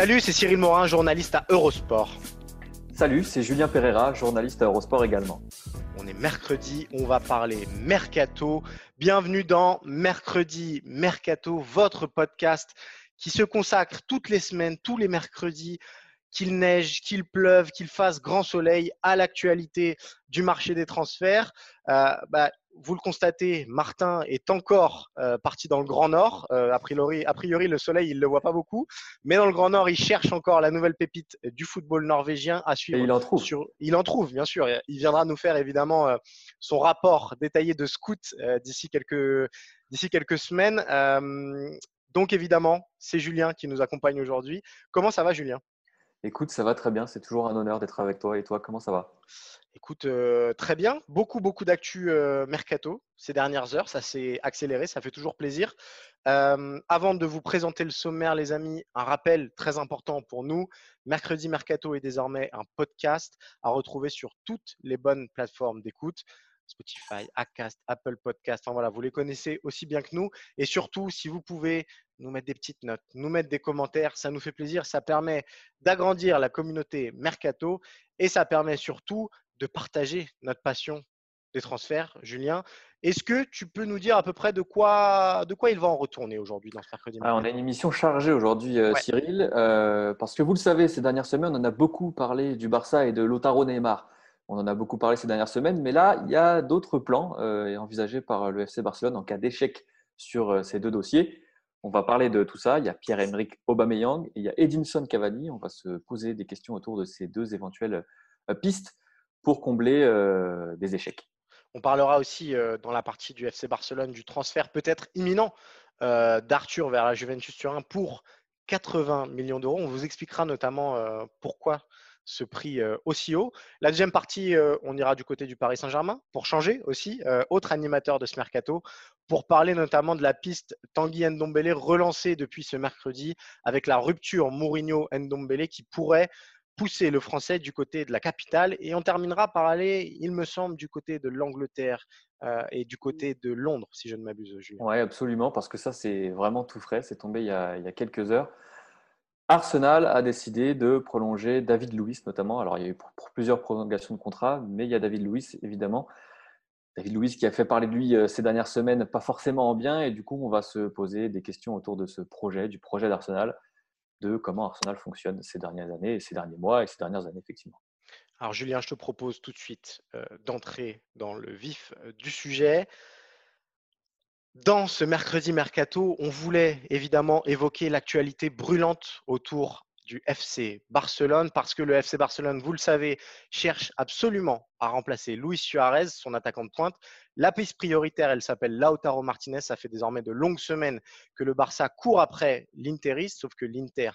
Salut, c'est Cyril Morin, journaliste à Eurosport. Salut, c'est Julien Pereira, journaliste à Eurosport également. On est mercredi, on va parler mercato. Bienvenue dans Mercredi Mercato, votre podcast qui se consacre toutes les semaines, tous les mercredis, qu'il neige, qu'il pleuve, qu'il fasse grand soleil, à l'actualité du marché des transferts. Euh, bah, vous le constatez, Martin est encore euh, parti dans le Grand Nord. Euh, a, priori, a priori, le soleil, il ne le voit pas beaucoup. Mais dans le Grand Nord, il cherche encore la nouvelle pépite du football norvégien à suivre. Et il en trouve. Sur... Il en trouve, bien sûr. Il viendra nous faire évidemment euh, son rapport détaillé de scout d'ici quelques, d'ici quelques semaines. donc évidemment, c'est Julien qui nous accompagne aujourd'hui. Comment ça va, Julien? Écoute, ça va très bien. C'est toujours un honneur d'être avec toi. Et toi, comment ça va? Écoute, euh, très bien. Beaucoup, beaucoup d'actu euh, mercato ces dernières heures. Ça s'est accéléré. Ça fait toujours plaisir. Euh, avant de vous présenter le sommaire, les amis, un rappel très important pour nous. Mercredi Mercato est désormais un podcast à retrouver sur toutes les bonnes plateformes d'écoute. Spotify, Acast, Apple Podcast. Enfin voilà, vous les connaissez aussi bien que nous. Et surtout, si vous pouvez nous mettre des petites notes, nous mettre des commentaires, ça nous fait plaisir. Ça permet d'agrandir la communauté Mercato et ça permet surtout de partager notre passion des transferts. Julien, est-ce que tu peux nous dire à peu près de quoi, de quoi il va en retourner aujourd'hui dans ce mercredi ah, On a une émission chargée aujourd'hui, euh, Cyril, euh, parce que vous le savez, ces dernières semaines, on en a beaucoup parlé du Barça et de Lotaro Neymar. On en a beaucoup parlé ces dernières semaines, mais là, il y a d'autres plans euh, envisagés par le FC Barcelone en cas d'échec sur ces deux dossiers. On va parler de tout ça. Il y a Pierre-Emerick Aubameyang et il y a Edinson Cavani. On va se poser des questions autour de ces deux éventuelles euh, pistes pour combler des échecs. On parlera aussi dans la partie du FC Barcelone du transfert peut-être imminent d'Arthur vers la Juventus Turin pour 80 millions d'euros. On vous expliquera notamment pourquoi ce prix aussi haut. La deuxième partie, on ira du côté du Paris Saint-Germain pour changer aussi, autre animateur de ce mercato, pour parler notamment de la piste Tanguy Ndombele relancée depuis ce mercredi avec la rupture Mourinho-Ndombele qui pourrait pousser le français du côté de la capitale. Et on terminera par aller, il me semble, du côté de l'Angleterre et du côté de Londres, si je ne m'abuse, Julien. Oui, absolument, parce que ça, c'est vraiment tout frais. C'est tombé il y a quelques heures. Arsenal a décidé de prolonger David Luiz notamment. Alors il y a eu plusieurs prolongations de contrat, mais il y a David Luiz évidemment. David Luiz qui a fait parler de lui euh, ces dernières semaines, pas forcément en bien, et du coup on va se poser des questions autour de ce projet, du projet d'Arsenal, de comment Arsenal fonctionne ces dernières années, ces derniers mois et ces dernières années effectivement. Alors Julien, je te propose tout de suite euh, d'entrer dans le vif euh, du sujet. Dans ce mercredi mercato, on voulait évidemment évoquer l'actualité brûlante autour du FC Barcelone parce que le FC Barcelone, vous le savez, cherche absolument à remplacer Luis Suarez, son attaquant de pointe. La piste prioritaire, elle s'appelle Lautaro Martinez. Ça fait désormais de longues semaines que le Barça court après l'Interiste, sauf que l'Inter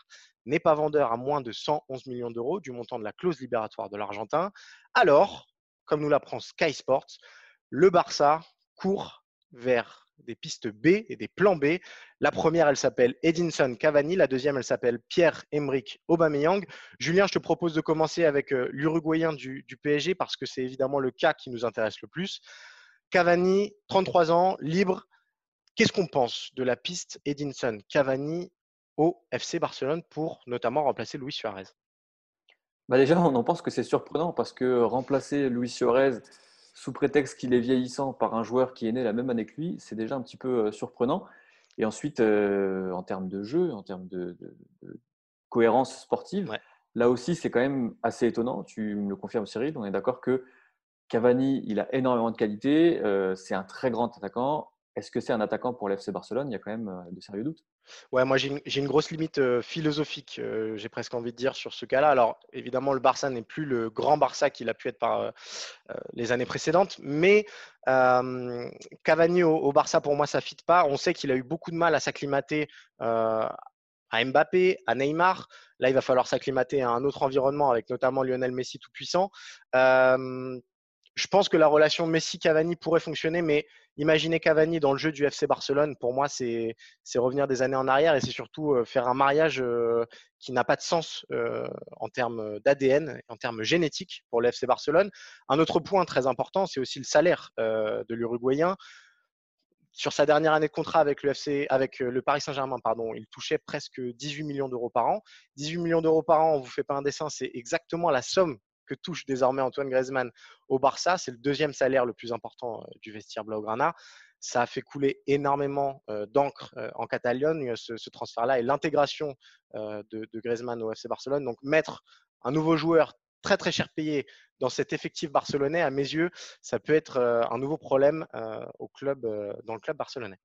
n'est pas vendeur à moins de 111 millions d'euros du montant de la clause libératoire de l'Argentin. Alors, comme nous l'apprend Sky Sports, le Barça court vers des pistes B et des plans B. La première, elle s'appelle Edinson Cavani. La deuxième, elle s'appelle Pierre-Emerick Aubameyang. Julien, je te propose de commencer avec euh, l'Uruguayen du, PSG parce que c'est évidemment le cas qui nous intéresse le plus. Cavani, 33 ans, libre. Qu'est-ce qu'on pense de la piste Edinson Cavani au FC Barcelone pour notamment remplacer Luis Suarez? Bah Déjà, on en pense que c'est surprenant parce que remplacer Luis Suarez, sous prétexte qu'il est vieillissant par un joueur qui est né la même année que lui, c'est déjà un petit peu euh, surprenant. Et ensuite, euh, en termes de jeu, en termes de, cohérence sportive, là aussi, c'est quand même assez étonnant. Tu me le confirmes, Cyril, on est d'accord que Cavani, il a énormément de qualité, euh, c'est un très grand attaquant. Est-ce que c'est un attaquant pour l'FC Barcelone? Il y a quand même de sérieux doutes. Ouais, moi j'ai une, grosse limite philosophique, j'ai presque envie de dire, sur ce cas-là. Alors évidemment, le Barça n'est plus le grand Barça qu'il a pu être par les années précédentes, mais Cavani au, Barça, pour moi, ça fit pas. On sait qu'il a eu beaucoup de mal à s'acclimater à Mbappé, à Neymar. Là, il va falloir s'acclimater à un autre environnement avec notamment Lionel Messi tout puissant je pense que la relation Messi-Cavani pourrait fonctionner, mais imaginer Cavani dans le jeu du FC Barcelone, pour moi, c'est revenir des années en arrière et c'est surtout euh, faire un mariage euh, qui n'a pas de sens euh, en termes d'ADN, en termes génétiques pour le FC Barcelone. Un autre point très important, c'est aussi le salaire de l'Uruguayen. Sur sa dernière année de contrat avec le, avec le Paris Saint-Germain, pardon, il touchait presque 18 millions d'euros par an. 18 millions d'euros par an, on vous fait pas un dessin, c'est exactement la somme que touche désormais Antoine Griezmann au Barça. C'est le deuxième salaire le plus important euh, du vestiaire Blaugrana. Ça a fait couler énormément euh, d'encre euh, en Catalogne, ce, transfert-là, et l'intégration de, Griezmann au FC Barcelone. Donc, mettre un nouveau joueur très très cher payé dans cet effectif barcelonais, à mes yeux, ça peut être un nouveau problème au club, dans le club barcelonais.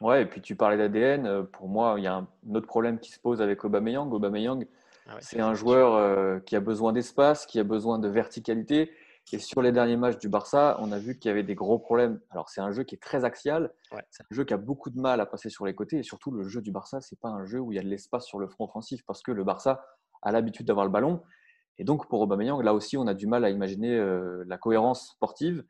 Ouais, et puis tu parlais d'ADN. Pour moi, il y a un autre problème qui se pose avec Aubameyang. Aubameyang, ah c'est un joueur euh, qui a besoin d'espace, qui a besoin de verticalité. Et sur les derniers matchs du Barça, on a vu qu'il y avait des gros problèmes. Alors, c'est un jeu qui est très axial. C'est un jeu qui a beaucoup de mal à passer sur les côtés. Et surtout, le jeu du Barça, ce n'est pas un jeu où il y a de l'espace sur le front offensif parce que le Barça a l'habitude d'avoir le ballon. Et donc, pour Aubameyang, là aussi, on a du mal à imaginer euh, la cohérence sportive.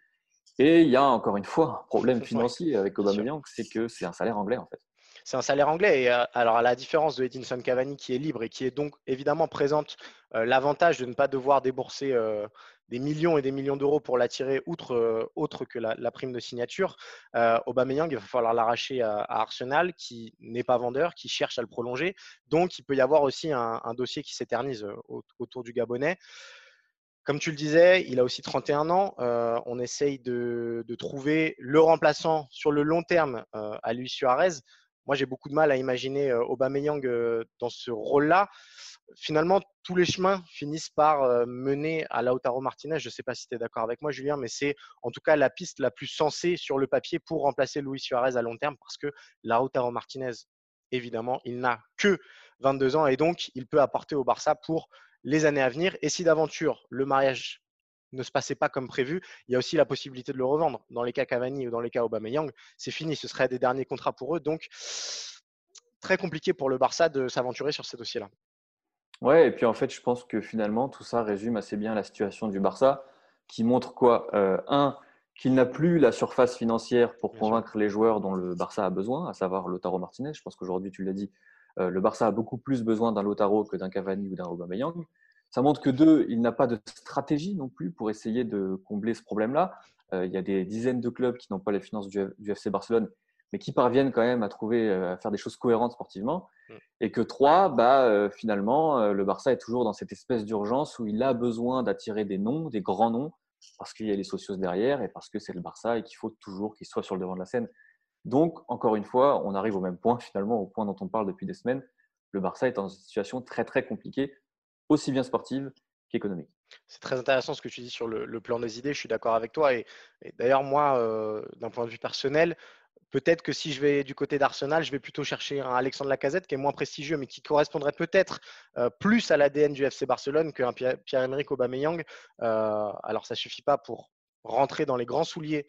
Et il y a encore une fois un problème financier avec Aubameyang, c'est que c'est un salaire anglais en fait c'est un salaire anglais. Et euh, alors, à la différence de Edinson Cavani, qui est libre et qui est donc évidemment présente euh, l'avantage de ne pas devoir débourser euh, des millions et des millions d'euros pour l'attirer, outre autre que la, prime de signature, Aubameyang, il va falloir l'arracher à, Arsenal, qui n'est pas vendeur, qui cherche à le prolonger. Donc, il peut y avoir aussi un, dossier qui s'éternise autour du Gabonais. Comme tu le disais, il a aussi 31 ans. on essaye de, trouver le remplaçant sur le long terme à Luis Suarez moi, j'ai beaucoup de mal à imaginer Aubameyang dans ce rôle-là. Finalement, tous les chemins finissent par mener à Lautaro Martinez. Je ne sais pas si tu es d'accord avec moi, Julien, mais c'est en tout cas la piste la plus sensée sur le papier pour remplacer Luis Suarez à long terme parce que Lautaro Martinez, évidemment, il n'a que 22 ans et donc il peut apporter au Barça pour les années à venir. Et si d'aventure le mariage ne se passait pas comme prévu, il y a aussi la possibilité de le revendre. Dans les cas Cavani ou dans les cas Aubameyang, c'est fini, ce serait des derniers contrats pour eux. Donc, très compliqué pour le Barça de s'aventurer sur ces dossiers-là. Ouais, et puis en fait, je pense que finalement, tout ça résume assez bien la situation du Barça, qui montre quoi euh, Un, qu'il n'a plus la surface financière pour convaincre les joueurs dont le Barça a besoin, à savoir Lotaro Martinez. Je pense qu'aujourd'hui, tu l'as dit, euh, le Barça a beaucoup plus besoin d'un Lotaro que d'un Cavani ou d'un Aubameyang. Ça montre que deux, il n'a pas de stratégie non plus pour essayer de combler ce problème-là. Euh, il y a des dizaines de clubs qui n'ont pas les finances du, FC Barcelone, mais qui parviennent quand même à trouver, euh, à faire des choses cohérentes sportivement. Mm. Et que trois, bah, euh, finalement, le Barça est toujours dans cette espèce d'urgence où il a besoin d'attirer des noms, des grands noms, parce qu'il y a les socios derrière et parce que c'est le Barça et qu'il faut toujours qu'il soit sur le devant de la scène. Donc, encore une fois, on arrive au même point finalement, au point dont on parle depuis des semaines. Le Barça est dans une situation très très compliquée aussi bien sportive qu'économique. C'est très intéressant ce que tu dis sur le, plan des idées, je suis d'accord avec toi. Et, d'ailleurs, moi, euh, d'un point de vue personnel, peut-être que si je vais du côté d'Arsenal, je vais plutôt chercher un Alexandre Lacazette qui est moins prestigieux, mais qui correspondrait peut-être euh, plus à l'ADN du FC Barcelone qu'un Pierre-Emerick Aubameyang. Euh, alors, ça ne suffit pas pour rentrer dans les grands souliers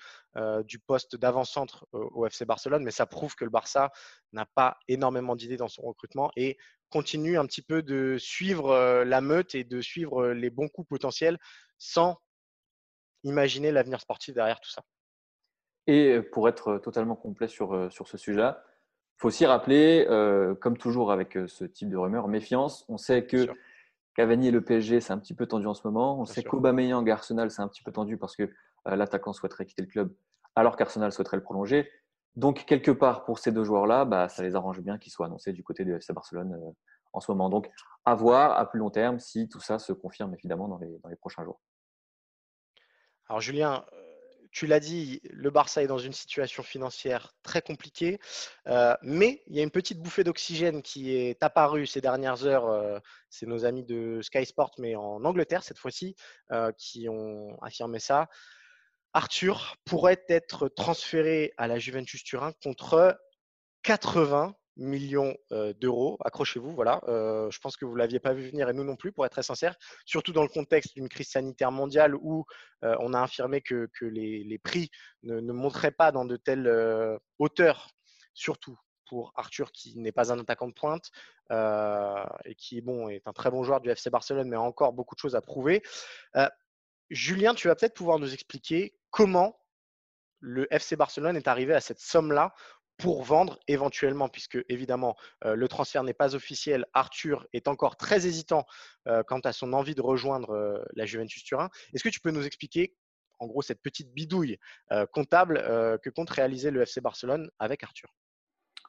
du poste d'avant-centre au FC Barcelone, mais ça prouve que le Barça n'a pas énormément d'idées dans son recrutement et continue un petit peu de suivre la meute et de suivre les bons coups potentiels sans imaginer l'avenir sportif derrière tout ça. Et pour être totalement complet sur, sur ce sujet-là, il faut aussi rappeler, comme toujours avec ce type de rumeur, méfiance. On sait que Cavani et le PSG, c'est un petit peu tendu en ce moment. On sait qu'Aubameyang et Arsenal, c'est un petit peu tendu parce que euh, l'attaquant souhaiterait quitter le club alors qu'Arsenal souhaiterait le prolonger. Donc, quelque part, pour ces deux joueurs-là, bah, ça les arrange bien qu'ils soient annoncés du côté de FC Barcelone euh, en ce moment. Donc, à voir à plus long terme si tout ça se confirme évidemment dans les, dans les prochains jours. Alors, Julien, tu l'as dit, le Barça est dans une situation financière très compliquée, euh, mais il y a une petite bouffée d'oxygène qui est apparue ces dernières heures. Euh, c'est nos amis de Sky Sport, mais en Angleterre cette fois-ci, euh, qui ont affirmé ça. Arthur pourrait être transféré à la Juventus Turin contre 80 millions d'euros. Accrochez-vous, voilà. je pense que vous ne l'aviez pas vu venir et nous non plus, pour être très sincère, surtout dans le contexte d'une crise sanitaire mondiale où on a affirmé que, les, prix ne, montraient pas dans de telles hauteurs, surtout pour Arthur qui n'est pas un attaquant de pointe et qui bon, est un très bon joueur du FC Barcelone, mais a encore beaucoup de choses à prouver. Julien, tu vas peut-être pouvoir nous expliquer comment le FC Barcelone est arrivé à cette somme-là pour vendre éventuellement, puisque évidemment euh, le transfert n'est pas officiel. Arthur est encore très hésitant euh, quant à son envie de rejoindre euh, la Juventus Turin. Est-ce que tu peux nous expliquer en gros cette petite bidouille comptable que compte réaliser le FC Barcelone avec Arthur?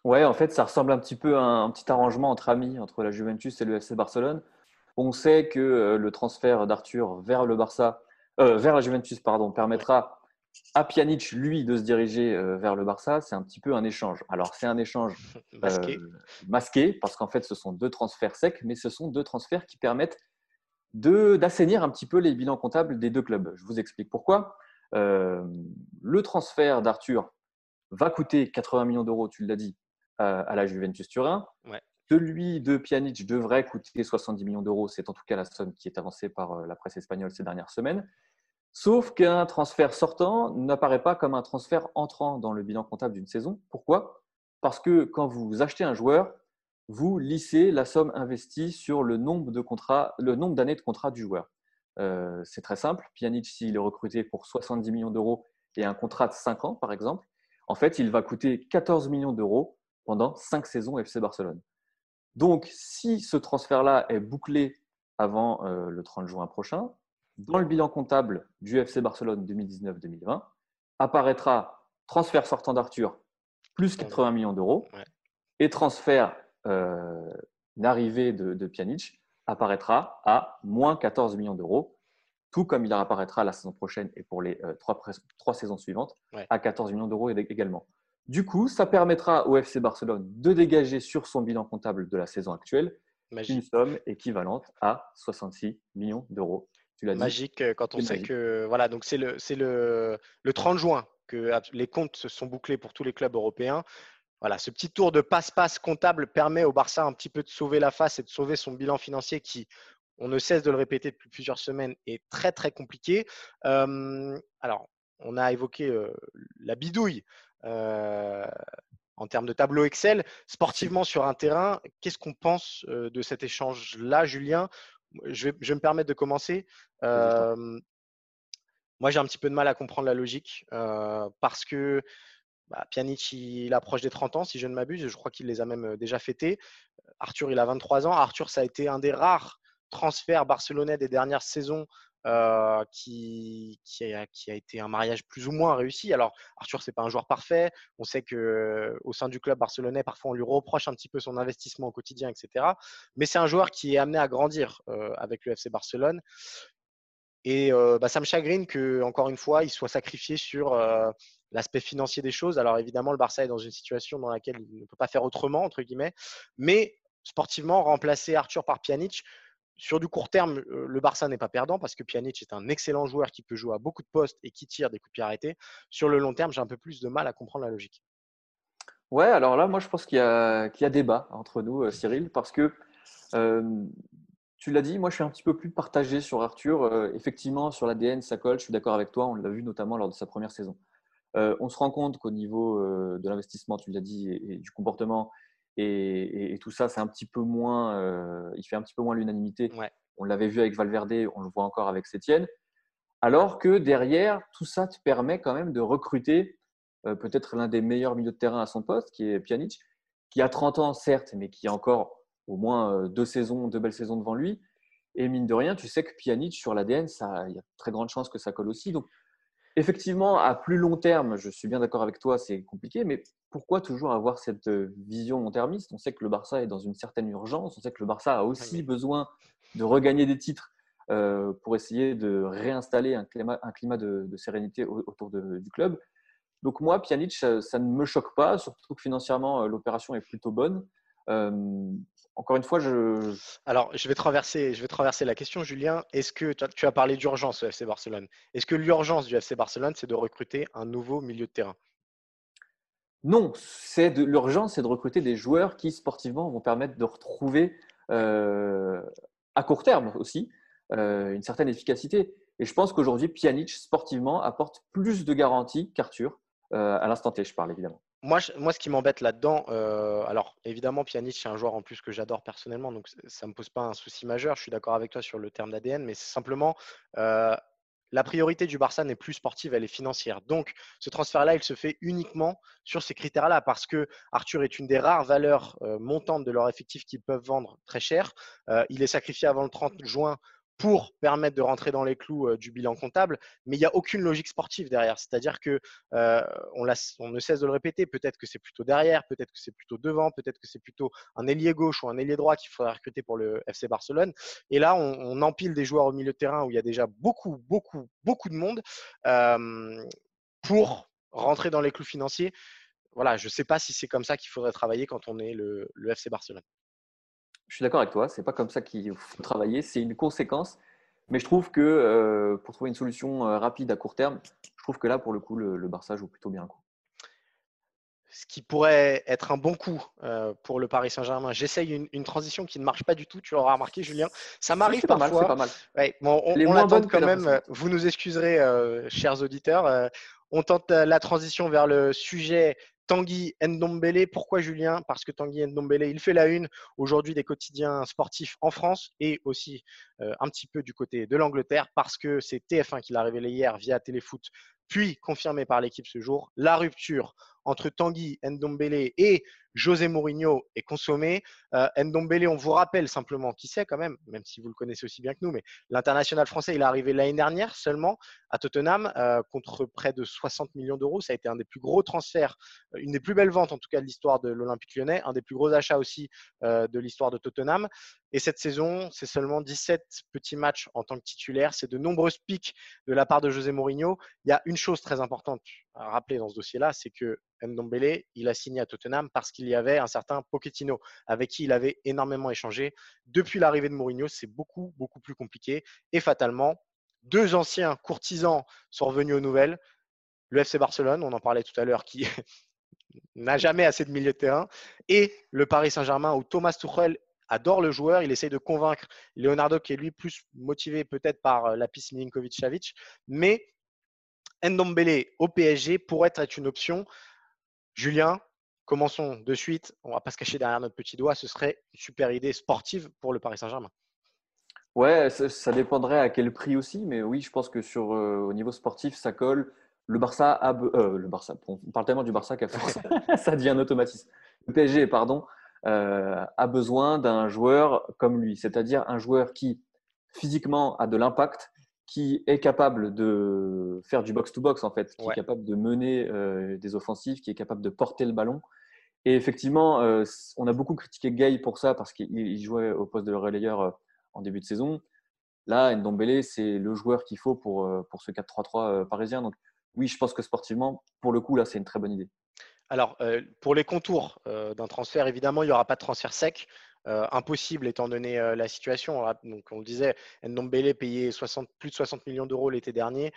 Ouais, en fait, ça ressemble un petit peu à un, petit arrangement entre amis, entre la Juventus et le FC Barcelone. On sait que le transfert d'Arthur vers le Barça, vers la Juventus, pardon, permettra à Pjanic, lui, de se diriger euh, vers le Barça, c'est un petit peu un échange. Alors, c'est un échange masqué. Euh, masqué, parce qu'en fait, ce sont deux transferts secs, mais ce sont deux transferts qui permettent d'assainir un petit peu les bilans comptables des deux clubs. Je vous explique pourquoi. Euh, le transfert d'Arthur va coûter 80 millions d'euros, tu l'as dit, à la Juventus Turin. Celui de Pjanic devrait coûter 70 millions d'euros. C'est en tout cas la somme qui est avancée par la presse espagnole ces dernières semaines. Sauf qu'un transfert sortant n'apparaît pas comme un transfert entrant dans le bilan comptable d'une saison. Pourquoi? Parce que quand vous achetez un joueur, vous lissez la somme investie sur le nombre de contrats, le nombre d'années de contrat du joueur. Euh, c'est très simple. Pjanic, s'il est recruté pour 70 millions d'euros et un contrat de 5 ans, par exemple, en fait, il va coûter 14 millions d'euros pendant 5 saisons FC Barcelone. Donc, si ce transfert-là est bouclé avant euh, le 30 juin prochain, dans le bilan comptable du FC Barcelone 2019-2020 apparaîtra transfert sortant d'Arthur plus 80 millions d'euros et transfert euh, d'arrivée de, de Pjanic apparaîtra à moins 14 millions d'euros, tout comme il apparaîtra la saison prochaine et pour les euh, trois, saisons suivantes à 14 millions d'euros également. Du coup, ça permettra au FC Barcelone de dégager sur son bilan comptable de la saison actuelle une somme équivalente à 66 millions d'euros magique euh, quand on sait que voilà donc c'est le c'est le, le 30 juin que les comptes se sont bouclés pour tous les clubs européens. Voilà, ce petit tour de passe-passe comptable permet au Barça un petit peu de sauver la face et de sauver son bilan financier qui, on ne cesse de le répéter depuis plusieurs semaines, est très très compliqué. alors, on a évoqué la bidouille en termes de tableau Excel. Sportivement sur un terrain, qu'est-ce qu'on pense de cet échange-là, Julien? Je vais, me permettre de commencer. moi, j'ai un petit peu de mal à comprendre la logique parce que bah, Pjanic, il approche des 30 ans, si je ne m'abuse. Je crois qu'il les a même déjà fêtés. Arthur, il a 23 ans. Arthur, ça a été un des rares transferts barcelonais des dernières saisons euh, qui, a, été un mariage plus ou moins réussi. Alors, Arthur, c'est pas un joueur parfait. On sait que au sein du club barcelonais, parfois, on lui reproche un petit peu son investissement au quotidien, etc. Mais c'est un joueur qui est amené à grandir euh, avec le FC Barcelone. Et euh, bah, ça me chagrine que, encore une fois, il soit sacrifié sur l'aspect financier des choses. Alors, évidemment, le Barça est dans une situation dans laquelle il ne peut pas faire autrement, entre guillemets. Mais sportivement, remplacer Arthur par Pjanic, sur du court terme, le Barça n'est pas perdant parce que Pjanic est un excellent joueur qui peut jouer à beaucoup de postes et qui tire des coups de pied arrêtés. Sur le long terme, j'ai un peu plus de mal à comprendre la logique. Ouais, alors là, moi, je pense qu'il y, a, débat entre nous, Cyril, parce que tu l'as dit, moi, je suis un petit peu plus partagé sur Arthur. Effectivement, sur l'ADN, ça colle. Je suis d'accord avec toi. On l'a vu notamment lors de sa première saison. on se rend compte qu'au niveau de l'investissement, tu l'as dit, et, du comportement, et, tout ça, c'est un petit peu moins, euh, il fait un petit peu moins l'unanimité. On l'avait vu avec Valverde, on le voit encore avec Sétienne. Alors que derrière, tout ça te permet quand même de recruter euh, peut-être l'un des meilleurs milieux de terrain à son poste, qui est Pjanic, qui a 30 ans certes, mais qui a encore au moins euh, deux saisons, deux belles saisons devant lui. Et mine de rien, tu sais que Pjanic sur l'ADN, il y a très grande chance que ça colle aussi. Donc effectivement, à plus long terme, je suis bien d'accord avec toi, c'est compliqué, mais pourquoi toujours avoir cette vision long-termiste? On sait que le Barça est dans une certaine urgence, on sait que le Barça a aussi besoin de regagner des titres euh, pour essayer de réinstaller un climat, un climat de, sérénité autour du club. Donc moi, Pjanic, ça, ne me choque pas, surtout que financièrement, l'opération est plutôt bonne. encore une fois, je. Alors, je vais traverser, je vais traverser la question, Julien. Est-ce que tu as parlé d'urgence au FC Barcelone? Est-ce que l'urgence du FC Barcelone, c'est de recruter un nouveau milieu de terrain? Non, l'urgence, c'est de recruter des joueurs qui sportivement vont permettre de retrouver euh, à court terme aussi euh, une certaine efficacité. Et je pense qu'aujourd'hui, Pjanic sportivement apporte plus de garanties qu'Arthur euh, à l'instant T. Je parle évidemment. Moi, ce qui m'embête là-dedans, alors évidemment, Pjanic, c'est un joueur en plus que j'adore personnellement, donc ça ne me pose pas un souci majeur. Je suis d'accord avec toi sur le terme d'ADN, mais c'est simplement la priorité du Barça n'est plus sportive, elle est financière. Donc, ce transfert-là, il se fait uniquement sur ces critères-là, parce que Arthur est une des rares valeurs euh, montantes de leur effectif qu'ils peuvent vendre très cher. il est sacrifié avant le 30 juin pour permettre de rentrer dans les clous du bilan comptable, mais il n'y a aucune logique sportive derrière. C'est-à-dire que on, on, ne cesse de le répéter, peut-être que c'est plutôt derrière, peut-être que c'est plutôt devant, peut-être que c'est plutôt un ailier gauche ou un ailier droit qu'il faudrait recruter pour le FC Barcelone. Et là, on, empile des joueurs au milieu de terrain où il y a déjà beaucoup, beaucoup, beaucoup de monde pour rentrer dans les clous financiers. Voilà, je ne sais pas si c'est comme ça qu'il faudrait travailler quand on est le FC Barcelone. Je suis d'accord avec toi, c'est pas comme ça qu'il faut travailler, c'est une conséquence. Mais je trouve que euh, pour trouver une solution euh, rapide à court terme, je trouve que là, pour le coup, le, Barça joue plutôt bien un coup. Ce qui pourrait être un bon coup euh, pour le Paris Saint-Germain. J'essaye une, transition qui ne marche pas du tout. Tu l'auras remarqué, Julien. Ça m'arrive parfois. C'est pas mal. bon, on, on quand même. Vous nous excuserez, chers auditeurs. on tente la transition vers le sujet Tanguy Ndombele. Pourquoi Julien? Parce que Tanguy Ndombele, il fait la une aujourd'hui des quotidiens sportifs en France et aussi euh, un petit peu du côté de l'Angleterre parce que c'est TF1 qui l'a révélé hier via Téléfoot, puis confirmé par l'équipe ce jour. La rupture entre Tanguy Ndombele et José Mourinho est consommé. Euh, Ndombele, on vous rappelle simplement qui c'est quand même, même si vous le connaissez aussi bien que nous, mais l'international français, il est arrivé l'année dernière seulement à Tottenham euh, contre près de 60 millions d'euros. Ça a été un des plus gros transferts, euh, une des plus belles ventes en tout cas de l'histoire de l'Olympique lyonnais, un des plus gros achats aussi de l'histoire de Tottenham. Et cette saison, c'est seulement 17 petits matchs en tant que titulaire. C'est de nombreuses piques de la part de José Mourinho. Il y a une chose très importante à rappeler dans ce dossier-là, c'est que Ndombele, il a signé à Tottenham parce qu'il y avait un certain Pochettino avec qui il avait énormément échangé. Depuis l'arrivée de Mourinho, c'est beaucoup, beaucoup plus compliqué. Et fatalement, deux anciens courtisans sont revenus aux nouvelles. Le FC Barcelone, on en parlait tout à l'heure, qui n'a jamais assez de milieu de terrain, et le Paris Saint-Germain où Thomas Tuchel adore le joueur. Il essaye de convaincre Leonardo, qui est lui plus motivé peut-être par euh, la piste Milinkovic-Savic. Mais Ndombele au PSG pourrait être une option. Julien, commençons de suite. On va pas se cacher derrière notre petit doigt. Ce serait une super idée sportive pour le Paris Saint-Germain. Ouais, ça, dépendrait à quel prix aussi, mais oui, je pense que sur euh, au niveau sportif, ça colle. Le Barça euh, le Barça, on parle tellement du Barça qu'à force, ça devient un automatisme. Le PSG, pardon, a besoin d'un joueur comme lui, c'est-à-dire un joueur qui physiquement a de l'impact, qui est capable de faire du box-to-box en fait, qui est capable de mener euh, des offensives, qui est capable de porter le ballon. Et effectivement, euh, on a beaucoup critiqué Gay pour ça parce qu'il jouait au poste de relayeur en début de saison. Là, Ndombele, c'est le joueur qu'il faut pour, pour ce 4-3-3 parisien. Donc oui, je pense que sportivement, pour le coup, là, c'est une très bonne idée. Alors, euh, pour les contours euh, d'un transfert, évidemment, il n'y aura pas de transfert sec. Euh, impossible étant donné la situation. Donc, on le disait, Ndombele payé 60, plus de 60 millions d'euros l'été dernier.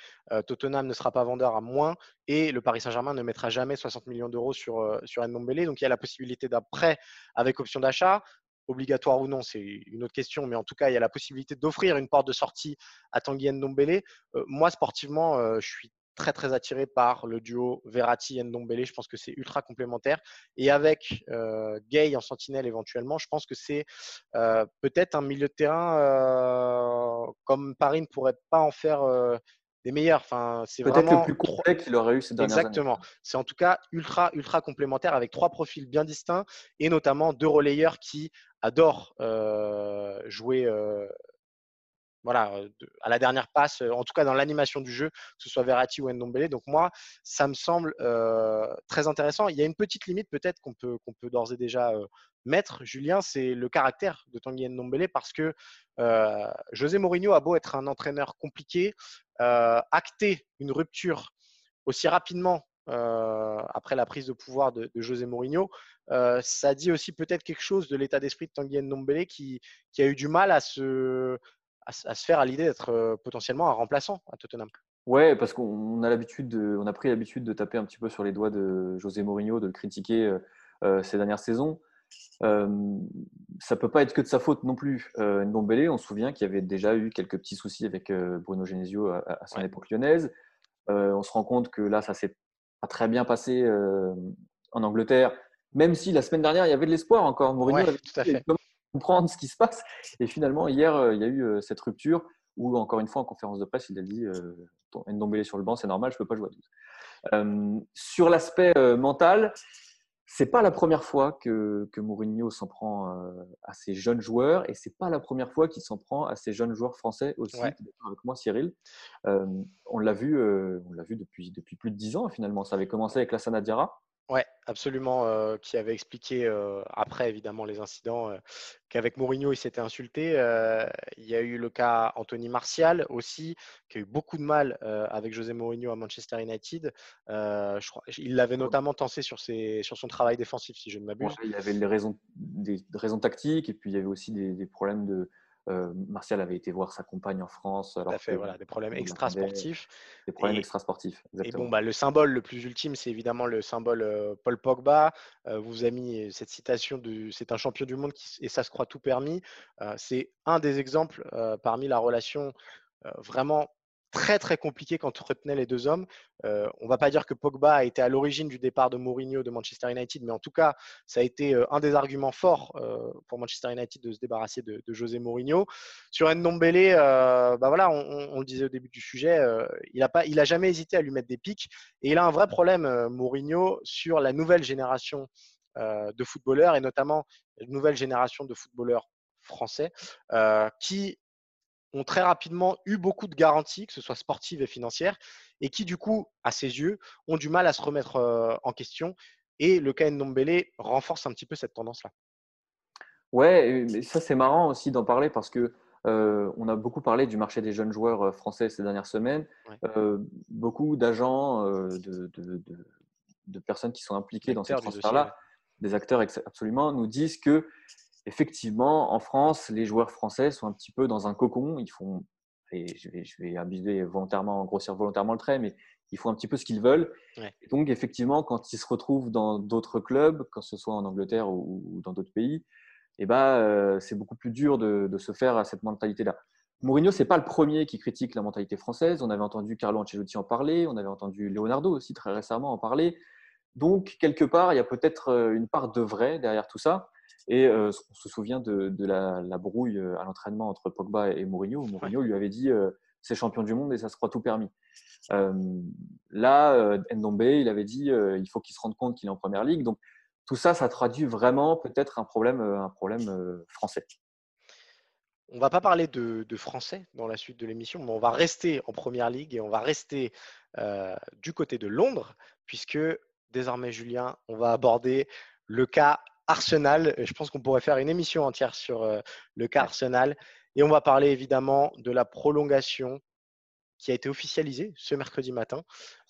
Tottenham ne sera pas vendeur à moins et le Paris Saint-Germain ne mettra jamais 60 millions d'euros sur, sur Ndombele. Donc, il y a la possibilité d'un prêt avec option d'achat obligatoire ou non, c'est une autre question, mais en tout cas, il y a la possibilité d'offrir une porte de sortie à Tanguy Ndombele. moi, sportivement, je suis très très attiré par le duo Verratti Ndombele. Je pense que c'est ultra complémentaire. Et avec euh, Gay en sentinelle éventuellement, je pense que c'est euh, peut-être un milieu de terrain euh, comme Paris ne pourrait pas en faire des meilleurs. Enfin, c'est peut-être le plus complet qu'il aurait eu ces dernières Exactement. C'est en tout cas ultra ultra complémentaire avec trois profils bien distincts et notamment deux relayeurs qui adorent jouer voilà, à la dernière passe, en tout cas dans l'animation du jeu, que ce soit Verratti ou Ndombele. Donc moi, ça me semble très intéressant. Il y a une petite limite peut-être qu'on peut, d'ores et déjà mettre, Julien, c'est le caractère de Tanguy Ndombele parce que José Mourinho a beau être un entraîneur compliqué, acter une rupture aussi rapidement après la prise de pouvoir de, José Mourinho. ça dit aussi peut-être quelque chose de l'état d'esprit de Tanguy Ndombele qui, qui a eu du mal à se, à, se faire à l'idée d'être potentiellement un remplaçant à Tottenham. Ouais, parce qu'on a l'habitude, on a pris l'habitude de taper un petit peu sur les doigts de José Mourinho, de le critiquer ces dernières saisons. Euh, ça peut pas être que de sa faute non plus. Euh, Ndombele, on se souvient qu'il y avait déjà eu quelques petits soucis avec Bruno Genesio à, son époque lyonnaise. On se rend compte que là, ça s'est pas très bien passé en Angleterre, même si la semaine dernière, il y avait de l'espoir encore. Mourinho avait tout à fait. Comprendre ce qui se passe. Et finalement, hier, il y a eu cette rupture où, encore une fois, en conférence de presse, il a dit euh, Ndombele sur le banc, c'est normal, je ne peux pas jouer à 12. sur l'aspect mental, c'est pas la première fois que, que Mourinho s'en prend euh, à ses jeunes joueurs et c'est pas la première fois qu'il s'en prend à ses jeunes joueurs français aussi. Avec moi, Cyril, euh, on l'a vu, euh, on l'a vu depuis depuis plus de dix ans finalement. Ça avait commencé avec la Sanadiara oui, absolument. Euh, qui avait expliqué, euh, après évidemment les incidents, euh, qu'avec Mourinho, il s'était insulté. il y a eu le cas Anthony Martial aussi, qui a eu beaucoup de mal avec José Mourinho à Manchester United. je crois, il l'avait notamment tensé sur, ses, sur son travail défensif, si je ne m'abuse. il y avait des raisons, des raisons tactiques et puis il y avait aussi des problèmes de, euh, Martial avait été voir sa compagne en France. Alors fait, voilà, des problèmes extra-sportifs. Des problèmes extra-sportifs, Et bon, bah, le symbole le plus ultime, c'est évidemment le symbole euh, Paul Pogba. Euh, vous avez mis cette citation de c'est un champion du monde qui, et ça se croit tout permis. c'est un des exemples parmi la relation vraiment très très compliqué quand on les deux hommes. Euh, on va pas dire que Pogba a été à l'origine du départ de Mourinho de Manchester United, mais en tout cas, ça a été euh, un des arguments forts euh, pour Manchester United de se débarrasser de, José Mourinho. Sur Ndombele, bah voilà, on, le disait au début du sujet, il pas, il a jamais hésité à lui mettre des pics, et il a un vrai problème Mourinho sur la nouvelle génération de footballeurs et notamment la nouvelle génération de footballeurs français qui ont très rapidement eu beaucoup de garanties, que ce soit sportives et financières, et qui, du coup, à ses yeux, ont du mal à se remettre euh, en question. Et le cas Ndombele renforce un petit peu cette tendance-là. Ouais, mais ça c'est marrant aussi d'en parler parce que euh, on a beaucoup parlé du marché des jeunes joueurs euh, français ces dernières semaines. beaucoup d'agents, de, de, personnes qui sont impliquées dans ces transferts-là, des acteurs absolument, nous disent que effectivement, en France, les joueurs français sont un petit peu dans un cocon. Ils font, et je vais, je vais abuser volontairement, grossir volontairement le trait, mais ils font un petit peu ce qu'ils veulent. donc, effectivement, quand ils se retrouvent dans d'autres clubs, que ce soit en Angleterre ou, dans d'autres pays, eh ben, euh, c'est beaucoup plus dur de, se faire à cette mentalité-là. Mourinho, c'est pas le premier qui critique la mentalité française. On avait entendu Carlo Ancelotti en parler, on avait entendu Leonardo aussi très récemment en parler. Donc, quelque part, il y a peut-être euh, une part de vrai derrière tout ça. Et euh, on se souvient de, la, brouille euh, à l'entraînement entre Pogba et Mourinho. Mourinho lui avait dit euh, c'est champion du monde et ça se croit tout permis. là, Ndombe, il avait dit il faut qu'il se rende compte qu'il est en première ligue. Donc tout ça, ça traduit vraiment peut-être un problème, un problème français. On ne va pas parler de, français dans la suite de l'émission, mais on va rester en première ligue et on va rester du côté de Londres, puisque désormais, Julien, on va aborder le cas Arsenal. Je pense qu'on pourrait faire une émission entière sur euh, le cas Arsenal. Et on va parler évidemment de la prolongation qui a été officialisée ce mercredi matin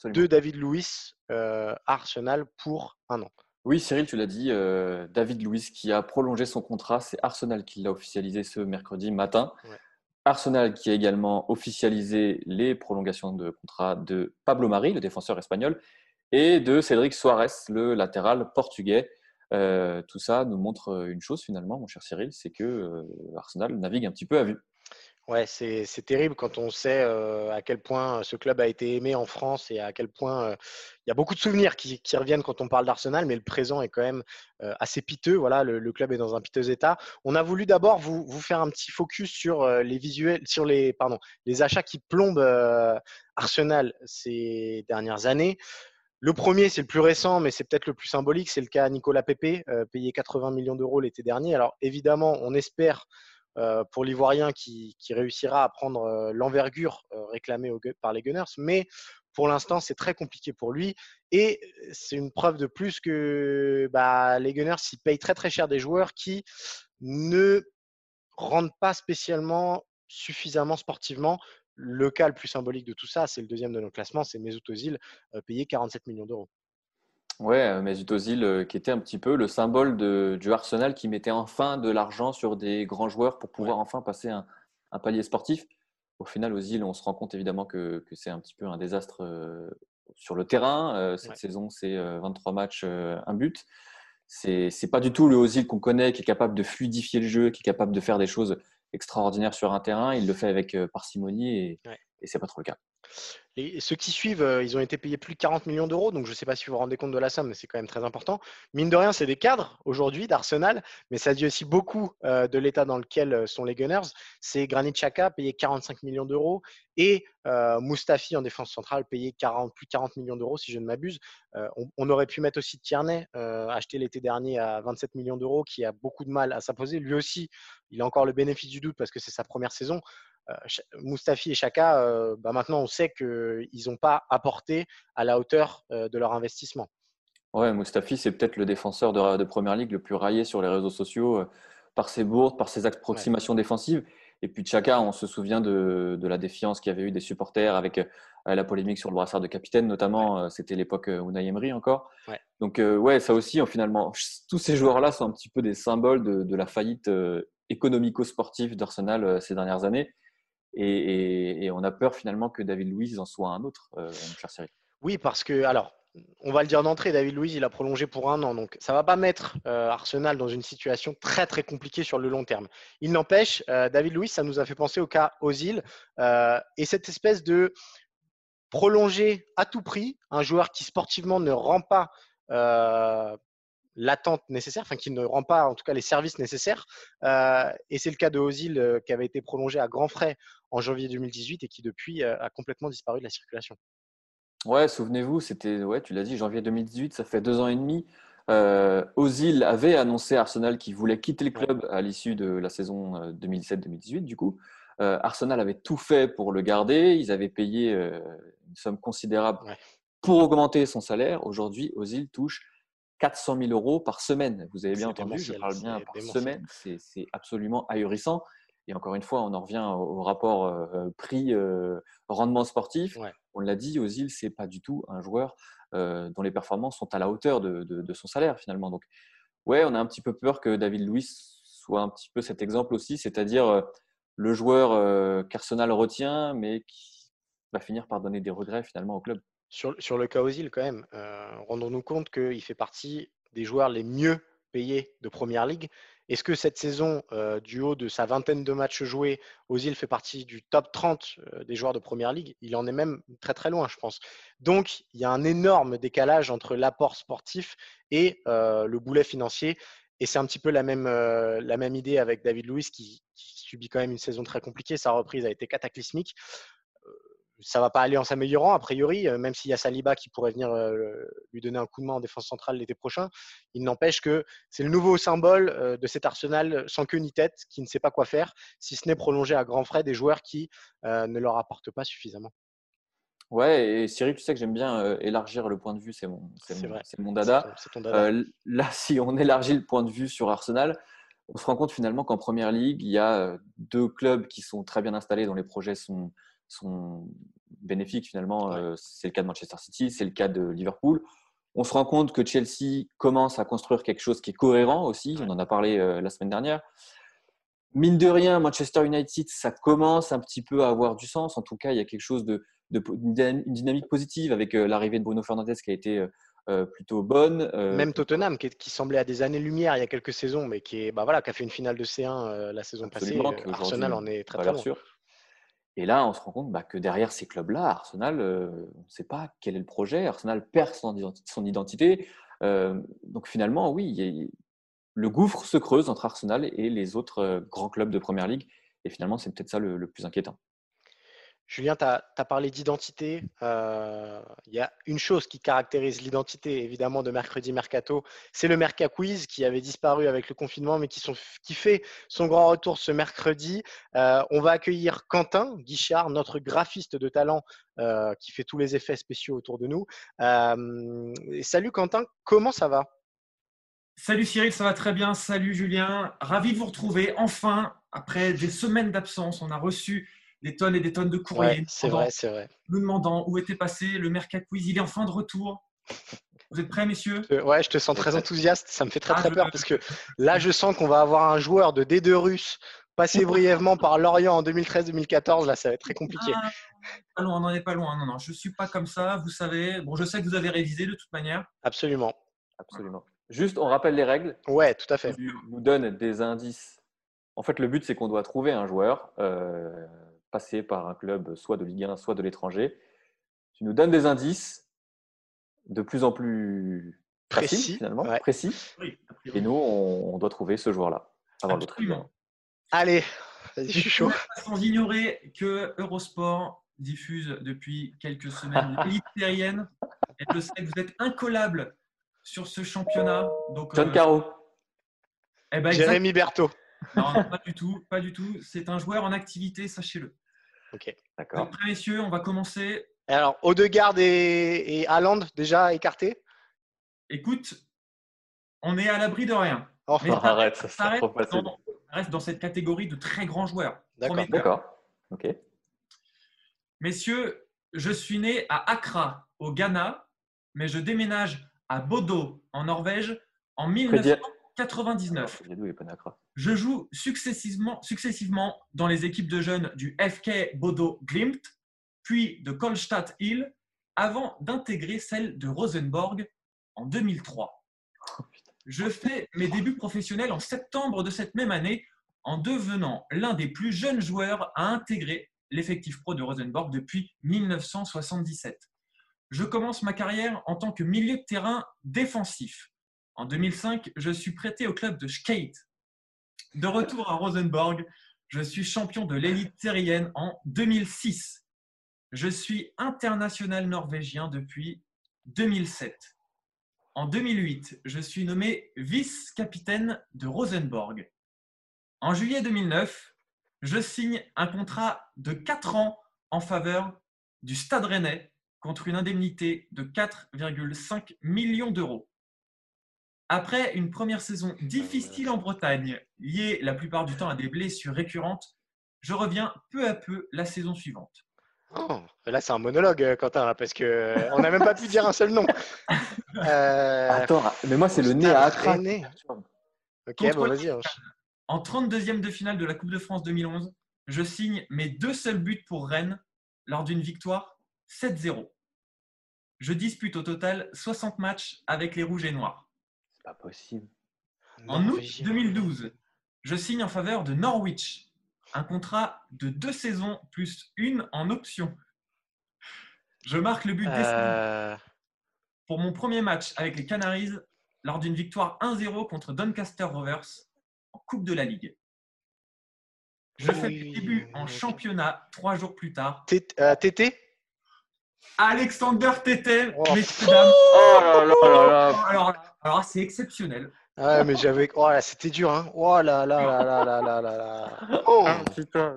de David Luiz euh, Arsenal pour un an. Oui, Cyril, tu l'as dit, euh, David Luiz qui a prolongé son contrat, c'est Arsenal qui l'a officialisé ce mercredi matin. Arsenal qui a également officialisé les prolongations de contrat de Pablo Mari, le défenseur espagnol, et de Cédric Soares, le latéral portugais. Euh, tout ça nous montre euh, une chose finalement, mon cher Cyril, c'est que euh, Arsenal navigue un petit peu à vue. Ouais, c'est terrible quand on sait à quel point ce club a été aimé en France et à quel point il y a beaucoup de souvenirs qui, reviennent quand on parle d'Arsenal, mais le présent est quand même assez piteux. Voilà, le, club est dans un piteux état. On a voulu d'abord vous, vous, faire un petit focus sur les visuels, sur les, pardon, les achats qui plombent Arsenal ces dernières années. Le premier, c'est le plus récent, mais c'est peut-être le plus symbolique, c'est le cas Nicolas Pepe, euh, payé 80 millions d'euros l'été dernier. Alors évidemment, on espère euh, pour l'Ivoirien qui, réussira à prendre euh, l'envergure réclamée par les Gunners, mais pour l'instant, c'est très compliqué pour lui. Et c'est une preuve de plus que bah, les Gunners s'y payent très très cher des joueurs qui ne rendent pas spécialement suffisamment sportivement le cas le plus symbolique de tout ça, c'est le deuxième de nos classements, c'est Mesut Özil, payé 47 millions d'euros. Ouais, Mesut Özil, qui était un petit peu le symbole de, du Arsenal qui mettait enfin de l'argent sur des grands joueurs pour pouvoir enfin passer un, un, palier sportif. Au final, Özil, on se rend compte évidemment que, que c'est un petit peu un désastre sur le terrain. cette saison, c'est 23 matchs, un but c'est pas du tout le Ozil qu'on connaît, qui est capable de fluidifier le jeu, qui est capable de faire des choses extraordinaires sur un terrain. Il le fait avec euh, parcimonie et, ouais. et c'est pas trop le cas. Ceux qui suivent, euh, ils ont été payés plus de 40 millions d'euros, donc je ne sais pas si vous vous rendez compte de la somme, mais c'est quand même très important. Mine de rien, c'est des cadres aujourd'hui d'Arsenal, mais ça dit aussi beaucoup euh, de l'état dans lequel euh, sont les Gunners. C'est Granit Xhaka payé 45 millions d'euros et Mustafi en défense centrale payé 40, plus de 40 millions d'euros si je ne m'abuse. on, aurait pu mettre aussi Tierney, acheté l'été dernier à 27 millions d'euros, qui a beaucoup de mal à s'imposer. Lui aussi, il a encore le bénéfice du doute parce que c'est sa première saison. Euh, Mustafi et Chaka, euh, bah, maintenant on sait qu'ils n'ont pas apporté à la hauteur euh, de leur investissement. Ouais, Mustafi, c'est peut-être le défenseur de, de, Première Ligue le plus raillé sur les réseaux sociaux par ses bourdes, par ses approximations défensives. Et puis Chaka, on se souvient de, de la défiance qu'il y avait eu des supporters avec la polémique sur le brassard de capitaine, notamment. C'était l'époque Unai Emery encore. Donc, ouais, ça aussi, finalement, tous ces joueurs-là sont un petit peu des symboles de, de la faillite économico-sportive d'Arsenal ces dernières années. Et, on a peur finalement que David Louise en soit un autre, euh, Oui, parce que, alors, on va le dire d'entrée, David Louise, il a prolongé pour un an. Donc, ça ne va pas mettre euh, Arsenal dans une situation très, très compliquée sur le long terme. Il n'empêche, euh, David Louise, ça nous a fait penser au cas Ozil. et cette espèce de prolonger à tout prix un joueur qui sportivement ne rend pas l'attente nécessaire, enfin qui ne rend pas en tout cas les services nécessaires. Euh, et c'est le cas de Ozil euh, qui avait été prolongé à grands frais en janvier 2018 et qui depuis euh, a complètement disparu de la circulation. Ouais, souvenez-vous, c'était, ouais, tu l'as dit, janvier 2018, ça fait deux ans et demi. Ozil avait annoncé à Arsenal qu'il voulait quitter le club à l'issue de la saison 2017-2018. Du coup, Arsenal avait tout fait pour le garder. Ils avaient payé une somme considérable pour augmenter son salaire. Aujourd'hui, Ozil touche 400 000 euros par semaine. Vous avez bien entendu, je parle bien par semaine. C'est absolument ahurissant. Et encore une fois, on en revient au rapport euh, prix-rendement euh, sportif. On l'a dit, Ozil, c'est pas du tout un joueur euh, dont les performances sont à la hauteur de, son salaire finalement. Donc, ouais, on a un petit peu peur que David Luiz soit un petit peu cet exemple aussi, c'est-à-dire le joueur qu'Arsenal retient, mais qui va finir par donner des regrets finalement au club. Sur, sur le cas Ozil, quand même, euh, rendons-nous compte qu'il fait partie des joueurs les mieux payés de Première Ligue. Est-ce que cette saison, euh, du haut de sa vingtaine de matchs joués, Ozil fait partie du top 30 euh, des joueurs de Première Ligue? Il en est même très très loin, je pense. Donc, il y a un énorme décalage entre l'apport sportif et le boulet financier. Et c'est un petit peu la même, la même idée avec David Luiz qui, subit quand même une saison très compliquée. Sa reprise a été cataclysmique ça va pas aller en s'améliorant, a priori, euh, même s'il y a Saliba qui pourrait venir euh, lui donner un coup de main en défense centrale l'été prochain. Il n'empêche que c'est le nouveau symbole euh, de cet Arsenal sans queue ni tête, qui ne sait pas quoi faire, si ce n'est prolonger à grands frais des joueurs qui ne leur apportent pas suffisamment. Ouais, et Cyril, tu sais que j'aime bien élargir le point de vue, c'est mon, c'est mon, dada. là, si on élargit le point de vue sur Arsenal, on se rend compte finalement qu'en première ligue, il y a deux clubs qui sont très bien installés, dont les projets sont, sont bénéfiques finalement. Euh, c'est le cas de Manchester City, c'est le cas de Liverpool. On se rend compte que Chelsea commence à construire quelque chose qui est cohérent aussi. On en a parlé euh, la semaine dernière. Mine de rien, Manchester United, ça commence un petit peu à avoir du sens. En tout cas, il y a quelque chose de, une dynamique positive avec euh, l'arrivée de Bruno Fernandes qui a été plutôt bonne. Même Tottenham, qui, semblait à des années-lumière il y a quelques saisons, mais qui, est, bah voilà, qui a fait une finale de C1 la saison passée. Arsenal en est très très loin. Et là, on se rend compte bah, que derrière ces clubs-là, Arsenal, euh, on ne sait pas quel est le projet. Arsenal perd son, identité. Euh, donc finalement, oui, le gouffre se creuse entre Arsenal et les autres euh, grands clubs de Première Ligue. Et finalement, c'est peut-être ça le, plus inquiétant. Julien, tu as, parlé d'identité. Euh, il y a une chose qui caractérise l'identité, évidemment, de Mercredi Mercato. C'est le Merca Quiz qui avait disparu avec le confinement, mais qui, fait son grand retour ce mercredi. Euh, on va accueillir Quentin Guichard, notre graphiste de talent euh, qui fait tous les effets spéciaux autour de nous. salut Quentin, comment ça va? Salut Cyril, ça va très bien. Salut Julien, ravi de vous retrouver. Enfin, après des semaines d'absence, on a reçu des tonnes et des tonnes de courriers. c'est vrai, c'est vrai. Nous demandant où était passé le Mercat Quiz. Il est en fin de retour. Vous êtes prêts, messieurs? Ouais, je te sens très enthousiaste. Ça me fait très, ah, très peur parce que là, je sens qu'on va avoir un joueur de D2 russe passé brièvement par Lorient en 2013-2014. Là, ça va être très compliqué. Ah, pas loin, on n'en est pas loin. Non, non, je ne suis pas comme ça. Vous savez, bon, je sais que vous avez révisé de toute manière. Absolument. Absolument. Juste, on rappelle les règles. Ouais, tout à fait. Tu nous donne des indices. En fait, le but, c'est qu'on doit trouver un joueur euh, passé par un club, soit de Ligue 1, soit de l'étranger. Tu nous donnes des indices de plus en plus précis, finalement, précis. et nous, on, doit trouver ce joueur-là avant l'autre. Allez, je suis chaud. Sans ignorer que Eurosport diffuse depuis quelques semaines l'élite terrienne. Et je sais que vous êtes incollable sur ce championnat. Donc, John euh, Caro. Eh ben, Jérémy Berthaud. Non, pas du tout, pas du tout. C'est un joueur en activité, sachez-le. Ok, d'accord. Après, messieurs, on va commencer. Alors, Odegaard et, et Haaland déjà écartés? Écoute, on est à l'abri de rien. Oh, arrête, ça, reste dans cette catégorie de très grands joueurs. D'accord. D'accord. Ok. Messieurs, je suis né à Accra, au Ghana, mais je déménage à Bodo, en Norvège, en 1999. Je joue successivement, successivement dans les équipes de jeunes du FK Bodo Glimt, puis de Kolstad Hill, avant d'intégrer celle de Rosenborg en 2003. Je fais mes débuts professionnels en septembre de cette même année en devenant l'un des plus jeunes joueurs à intégrer l'effectif pro de Rosenborg depuis 1977. Je commence ma carrière en tant que milieu de terrain défensif. En 2005, je suis prêté au club de Skate. De retour à Rosenborg, je suis champion de l'élite terrienne en 2006. Je suis international norvégien depuis 2007. En 2008, je suis nommé vice-capitaine de Rosenborg. En juillet 2009, je signe un contrat de 4 ans en faveur du Stade Rennais contre une indemnité de 4,5 millions d'euros. Après une première saison difficile en Bretagne, liée la plupart du temps à des blessures récurrentes, je reviens peu à peu la saison suivante. Oh, là, c'est un monologue, euh, Quentin, parce qu'on euh, n'a même pas pu dire un seul nom. Euh, Attends, mais moi, c'est le nez à Accra. Ok, bon, vas-y. En 32e de finale de la Coupe de France 2011, je signe mes deux seuls buts pour Rennes lors d'une victoire 7-0. Je dispute au total 60 matchs avec les Rouges et Noirs. C'est pas possible. En août 2012, je signe en faveur de Norwich un contrat de deux saisons plus une en option. Je marque le but euh... pour mon premier match avec les Canaries lors d'une victoire 1-0 contre Doncaster Rovers en Coupe de la Ligue. Je fais mes débuts en championnat trois jours plus tard. Tété euh, Alexander Tété, oh. Oh là là là Alors, alors c'est exceptionnel. Ouais, mais j'avais. Oh là, c'était dur, hein. Oh là là là là là là là là. Oh putain,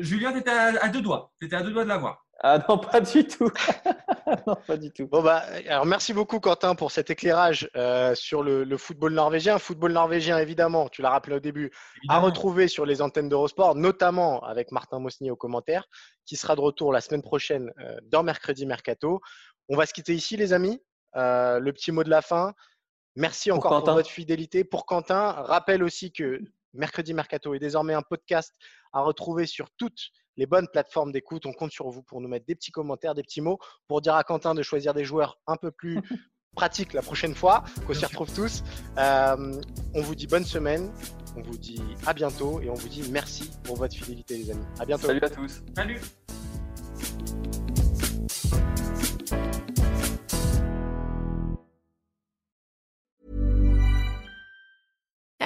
Julien, t'étais à, deux doigts. T'étais à deux doigts de l'avoir. Ah non, pas du tout. non, pas du tout. Bon bah, alors merci beaucoup Quentin pour cet éclairage euh, sur le, football norvégien. Football norvégien, évidemment, tu l'as rappelé au début, à retrouver sur les antennes d'Eurosport, notamment avec Martin Mosnier au commentaire, qui sera de retour la semaine prochaine euh, dans Mercredi Mercato. On va se quitter ici, les amis. Euh, le petit mot de la fin. Merci encore pour, votre fidélité. Pour Quentin, rappelle aussi que Mercredi Mercato est désormais un podcast à retrouver sur toutes les bonnes plateformes d'écoute. On compte sur vous pour nous mettre des petits commentaires, des petits mots, pour dire à Quentin de choisir des joueurs un peu plus pratiques la prochaine fois, qu'on s'y retrouve tous. Euh, on vous dit bonne semaine, on vous dit à bientôt et on vous dit merci pour votre fidélité les amis. À bientôt. Salut à tous. Salut.